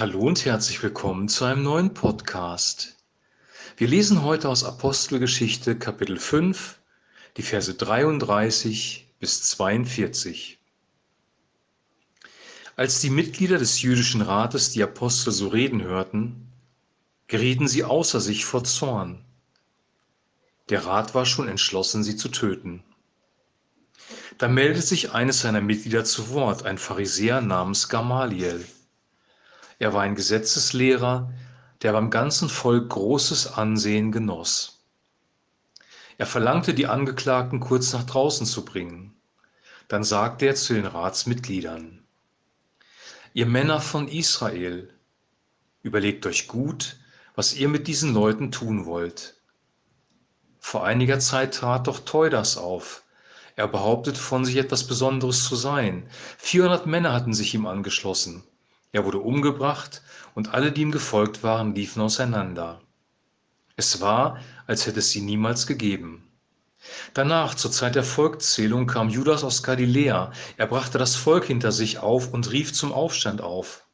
Hallo und herzlich willkommen zu einem neuen Podcast. Wir lesen heute aus Apostelgeschichte Kapitel 5, die Verse 33 bis 42. Als die Mitglieder des jüdischen Rates die Apostel so reden hörten, gerieten sie außer sich vor Zorn. Der Rat war schon entschlossen, sie zu töten. Da meldet sich eines seiner Mitglieder zu Wort, ein Pharisäer namens Gamaliel. Er war ein Gesetzeslehrer, der beim ganzen Volk großes Ansehen genoss. Er verlangte, die Angeklagten kurz nach draußen zu bringen. Dann sagte er zu den Ratsmitgliedern, Ihr Männer von Israel, überlegt euch gut, was ihr mit diesen Leuten tun wollt. Vor einiger Zeit trat doch Teudas auf. Er behauptet von sich etwas Besonderes zu sein. 400 Männer hatten sich ihm angeschlossen. Er wurde umgebracht und alle, die ihm gefolgt waren, liefen auseinander. Es war, als hätte es sie niemals gegeben. Danach, zur Zeit der Volkszählung, kam Judas aus Galiläa. Er brachte das Volk hinter sich auf und rief zum Aufstand auf.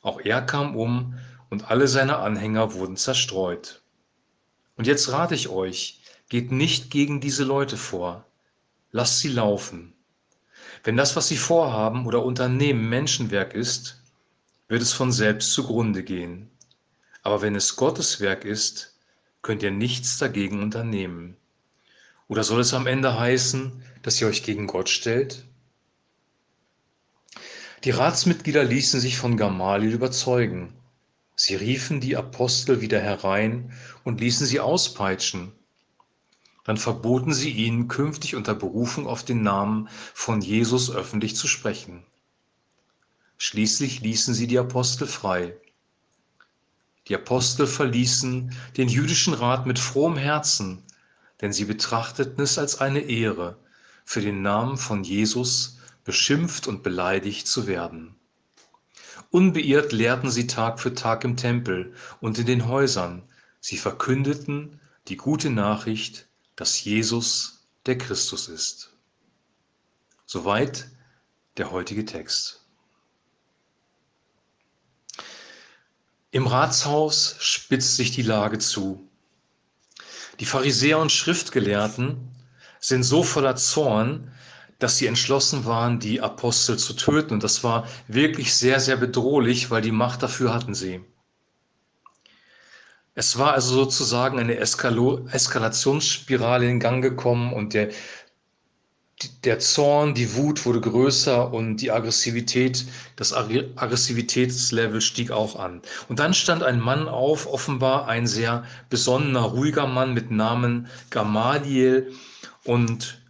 Auch er kam um und alle seine Anhänger wurden zerstreut. Und jetzt rate ich euch, geht nicht gegen diese Leute vor. Lasst sie laufen. Wenn das, was sie vorhaben oder unternehmen, Menschenwerk ist, wird es von selbst zugrunde gehen. Aber wenn es Gottes Werk ist, könnt ihr nichts dagegen unternehmen. Oder soll es am Ende heißen, dass ihr euch gegen Gott stellt? Die Ratsmitglieder ließen sich von Gamaliel überzeugen. Sie riefen die Apostel wieder herein und ließen sie auspeitschen. Dann verboten sie ihnen, künftig unter Berufung auf den Namen von Jesus öffentlich zu sprechen. Schließlich ließen sie die Apostel frei. Die Apostel verließen den jüdischen Rat mit frohem Herzen, denn sie betrachteten es als eine Ehre, für den Namen von Jesus beschimpft und beleidigt zu werden. Unbeirrt lehrten sie Tag für Tag im Tempel und in den Häusern. Sie verkündeten die gute Nachricht, dass Jesus der Christus ist. Soweit der heutige Text. Im Ratshaus spitzt sich die Lage zu. Die Pharisäer und Schriftgelehrten sind so voller Zorn, dass sie entschlossen waren, die Apostel zu töten. Und das war wirklich sehr, sehr bedrohlich, weil die Macht dafür hatten sie. Es war also sozusagen eine Eskalationsspirale in Gang gekommen und der, der Zorn, die Wut wurde größer und die Aggressivität, das Aggressivitätslevel stieg auch an. Und dann stand ein Mann auf, offenbar ein sehr besonnener, ruhiger Mann mit Namen Gamaliel und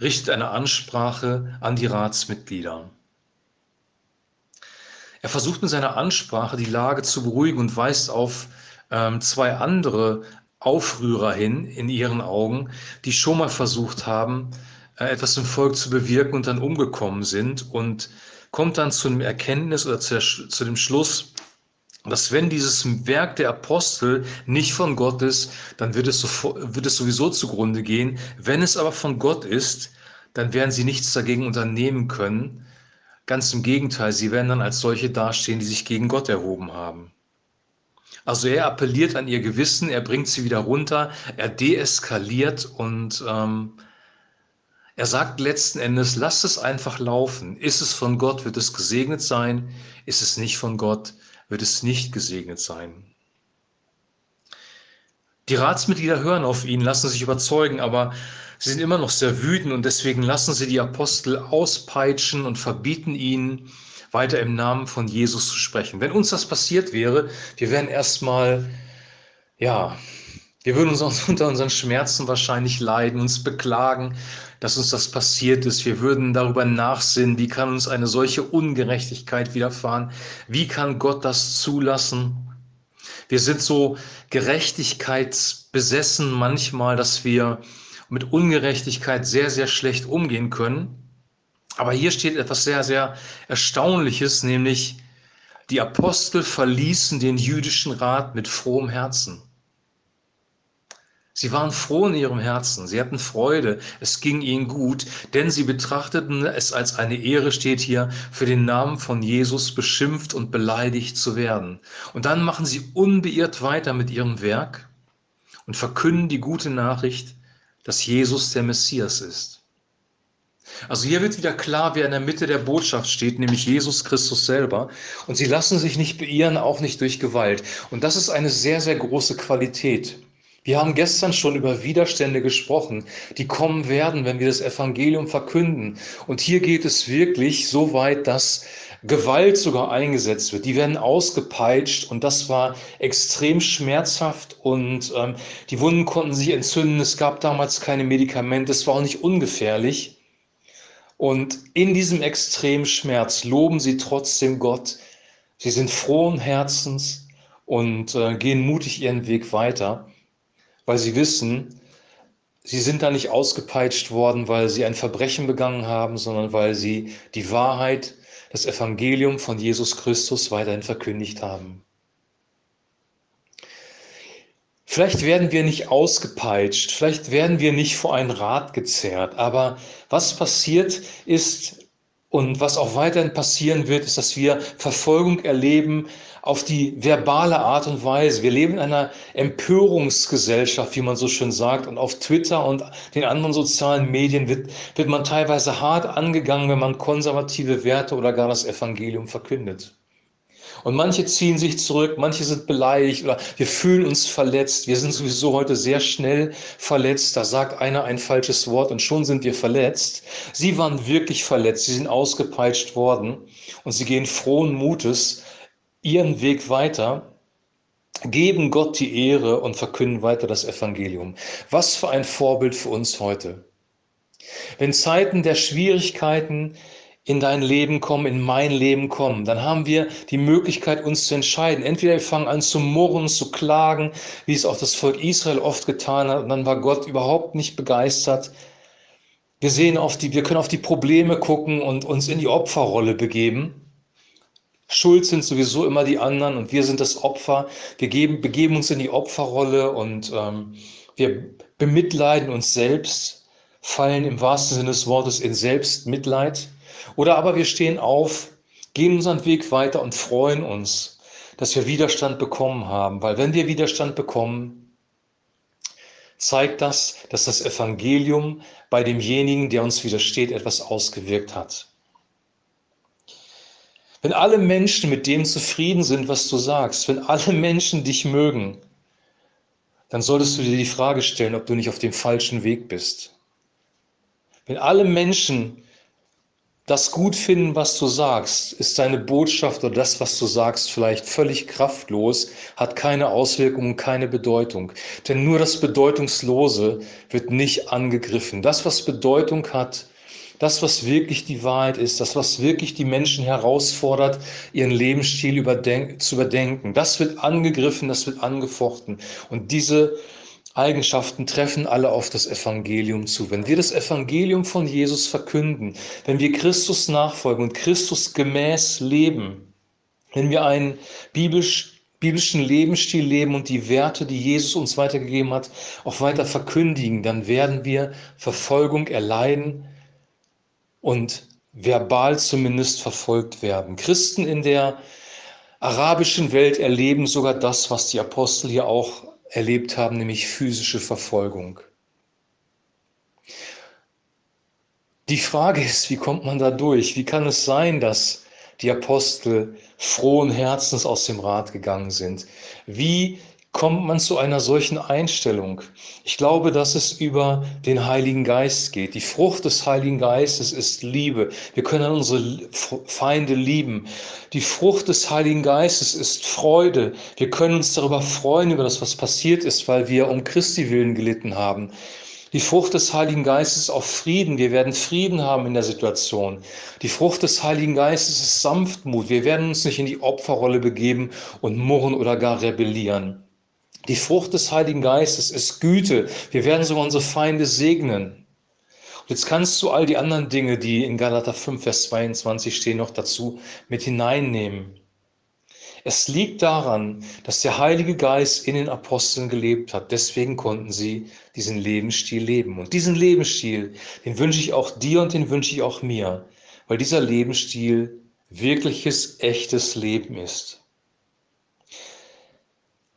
richtet eine Ansprache an die Ratsmitglieder. Er versucht mit seiner Ansprache die Lage zu beruhigen und weist auf ähm, zwei andere Aufrührer hin in ihren Augen, die schon mal versucht haben, etwas im Volk zu bewirken und dann umgekommen sind und kommt dann zu dem Erkenntnis oder zu, zu dem Schluss, dass wenn dieses Werk der Apostel nicht von Gott ist, dann wird es, so, wird es sowieso zugrunde gehen. Wenn es aber von Gott ist, dann werden sie nichts dagegen unternehmen können. Ganz im Gegenteil, sie werden dann als solche dastehen, die sich gegen Gott erhoben haben. Also er appelliert an ihr Gewissen, er bringt sie wieder runter, er deeskaliert und ähm, er sagt letzten Endes, lasst es einfach laufen. Ist es von Gott, wird es gesegnet sein. Ist es nicht von Gott, wird es nicht gesegnet sein. Die Ratsmitglieder hören auf ihn, lassen sich überzeugen, aber sie sind immer noch sehr wütend und deswegen lassen sie die Apostel auspeitschen und verbieten ihnen, weiter im Namen von Jesus zu sprechen. Wenn uns das passiert wäre, wir wären erstmal, ja, wir würden uns unter unseren Schmerzen wahrscheinlich leiden, uns beklagen, dass uns das passiert ist. Wir würden darüber nachsinnen, wie kann uns eine solche Ungerechtigkeit widerfahren? Wie kann Gott das zulassen? Wir sind so gerechtigkeitsbesessen manchmal, dass wir mit Ungerechtigkeit sehr, sehr schlecht umgehen können. Aber hier steht etwas sehr, sehr Erstaunliches, nämlich die Apostel verließen den jüdischen Rat mit frohem Herzen. Sie waren froh in ihrem Herzen, sie hatten Freude, es ging ihnen gut, denn sie betrachteten es als eine Ehre, steht hier, für den Namen von Jesus beschimpft und beleidigt zu werden. Und dann machen sie unbeirrt weiter mit ihrem Werk und verkünden die gute Nachricht, dass Jesus der Messias ist. Also hier wird wieder klar, wer in der Mitte der Botschaft steht, nämlich Jesus Christus selber. Und sie lassen sich nicht beirren, auch nicht durch Gewalt. Und das ist eine sehr, sehr große Qualität. Wir haben gestern schon über Widerstände gesprochen, die kommen werden, wenn wir das Evangelium verkünden. Und hier geht es wirklich so weit, dass Gewalt sogar eingesetzt wird. Die werden ausgepeitscht und das war extrem schmerzhaft und ähm, die Wunden konnten sich entzünden. Es gab damals keine Medikamente, es war auch nicht ungefährlich. Und in diesem extremen Schmerz loben sie trotzdem Gott. Sie sind frohen Herzens und äh, gehen mutig ihren Weg weiter weil sie wissen, sie sind da nicht ausgepeitscht worden, weil sie ein Verbrechen begangen haben, sondern weil sie die Wahrheit, das Evangelium von Jesus Christus weiterhin verkündigt haben. Vielleicht werden wir nicht ausgepeitscht, vielleicht werden wir nicht vor ein Rad gezerrt, aber was passiert ist und was auch weiterhin passieren wird, ist, dass wir Verfolgung erleben auf die verbale Art und Weise. Wir leben in einer Empörungsgesellschaft, wie man so schön sagt. Und auf Twitter und den anderen sozialen Medien wird, wird man teilweise hart angegangen, wenn man konservative Werte oder gar das Evangelium verkündet. Und manche ziehen sich zurück, manche sind beleidigt oder wir fühlen uns verletzt. Wir sind sowieso heute sehr schnell verletzt. Da sagt einer ein falsches Wort und schon sind wir verletzt. Sie waren wirklich verletzt, sie sind ausgepeitscht worden und sie gehen frohen Mutes ihren Weg weiter, geben Gott die Ehre und verkünden weiter das Evangelium. Was für ein Vorbild für uns heute. Wenn Zeiten der Schwierigkeiten in dein Leben kommen, in mein Leben kommen, dann haben wir die Möglichkeit, uns zu entscheiden. Entweder wir fangen an zu murren, zu klagen, wie es auch das Volk Israel oft getan hat, und dann war Gott überhaupt nicht begeistert. Wir sehen auf die, wir können auf die Probleme gucken und uns in die Opferrolle begeben. Schuld sind sowieso immer die anderen und wir sind das Opfer. Wir geben, begeben uns in die Opferrolle und ähm, wir bemitleiden uns selbst, fallen im wahrsten Sinne des Wortes in Selbstmitleid. Oder aber wir stehen auf, gehen unseren Weg weiter und freuen uns, dass wir Widerstand bekommen haben. Weil wenn wir Widerstand bekommen, zeigt das, dass das Evangelium bei demjenigen, der uns widersteht, etwas ausgewirkt hat. Wenn alle Menschen mit dem zufrieden sind, was du sagst, wenn alle Menschen dich mögen, dann solltest du dir die Frage stellen, ob du nicht auf dem falschen Weg bist. Wenn alle Menschen das gut finden, was du sagst, ist deine Botschaft oder das, was du sagst, vielleicht völlig kraftlos, hat keine Auswirkungen, keine Bedeutung. Denn nur das Bedeutungslose wird nicht angegriffen. Das, was Bedeutung hat, das, was wirklich die Wahrheit ist, das, was wirklich die Menschen herausfordert, ihren Lebensstil zu überdenken, das wird angegriffen, das wird angefochten. Und diese Eigenschaften treffen alle auf das Evangelium zu. Wenn wir das Evangelium von Jesus verkünden, wenn wir Christus nachfolgen und Christus gemäß leben, wenn wir einen biblisch, biblischen Lebensstil leben und die Werte, die Jesus uns weitergegeben hat, auch weiter verkündigen, dann werden wir Verfolgung erleiden und verbal zumindest verfolgt werden. Christen in der arabischen Welt erleben sogar das, was die Apostel hier auch erlebt haben, nämlich physische Verfolgung. Die Frage ist, wie kommt man da durch? Wie kann es sein, dass die Apostel frohen Herzens aus dem Rat gegangen sind? Wie kommt man zu einer solchen Einstellung? Ich glaube, dass es über den Heiligen Geist geht. Die Frucht des Heiligen Geistes ist Liebe. Wir können unsere Feinde lieben. Die Frucht des Heiligen Geistes ist Freude. Wir können uns darüber freuen, über das, was passiert ist, weil wir um Christi willen gelitten haben. Die Frucht des Heiligen Geistes ist auch Frieden. Wir werden Frieden haben in der Situation. Die Frucht des Heiligen Geistes ist Sanftmut. Wir werden uns nicht in die Opferrolle begeben und murren oder gar rebellieren. Die Frucht des Heiligen Geistes ist Güte. Wir werden sogar unsere Feinde segnen. Und jetzt kannst du all die anderen Dinge, die in Galater 5, Vers 22 stehen, noch dazu mit hineinnehmen. Es liegt daran, dass der Heilige Geist in den Aposteln gelebt hat. Deswegen konnten sie diesen Lebensstil leben. Und diesen Lebensstil, den wünsche ich auch dir und den wünsche ich auch mir, weil dieser Lebensstil wirkliches, echtes Leben ist.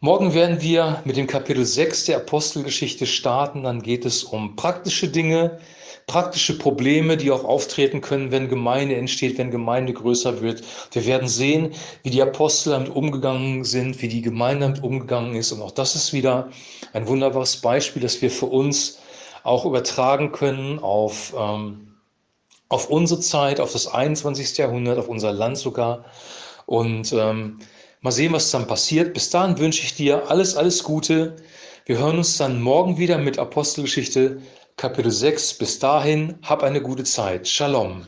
Morgen werden wir mit dem Kapitel 6 der Apostelgeschichte starten. Dann geht es um praktische Dinge, praktische Probleme, die auch auftreten können, wenn Gemeinde entsteht, wenn Gemeinde größer wird. Wir werden sehen, wie die Apostel damit umgegangen sind, wie die Gemeinde damit umgegangen ist. Und auch das ist wieder ein wunderbares Beispiel, das wir für uns auch übertragen können auf, ähm, auf unsere Zeit, auf das 21. Jahrhundert, auf unser Land sogar. Und ähm, mal sehen, was dann passiert. Bis dahin wünsche ich dir alles, alles Gute. Wir hören uns dann morgen wieder mit Apostelgeschichte Kapitel 6. Bis dahin, hab eine gute Zeit. Shalom.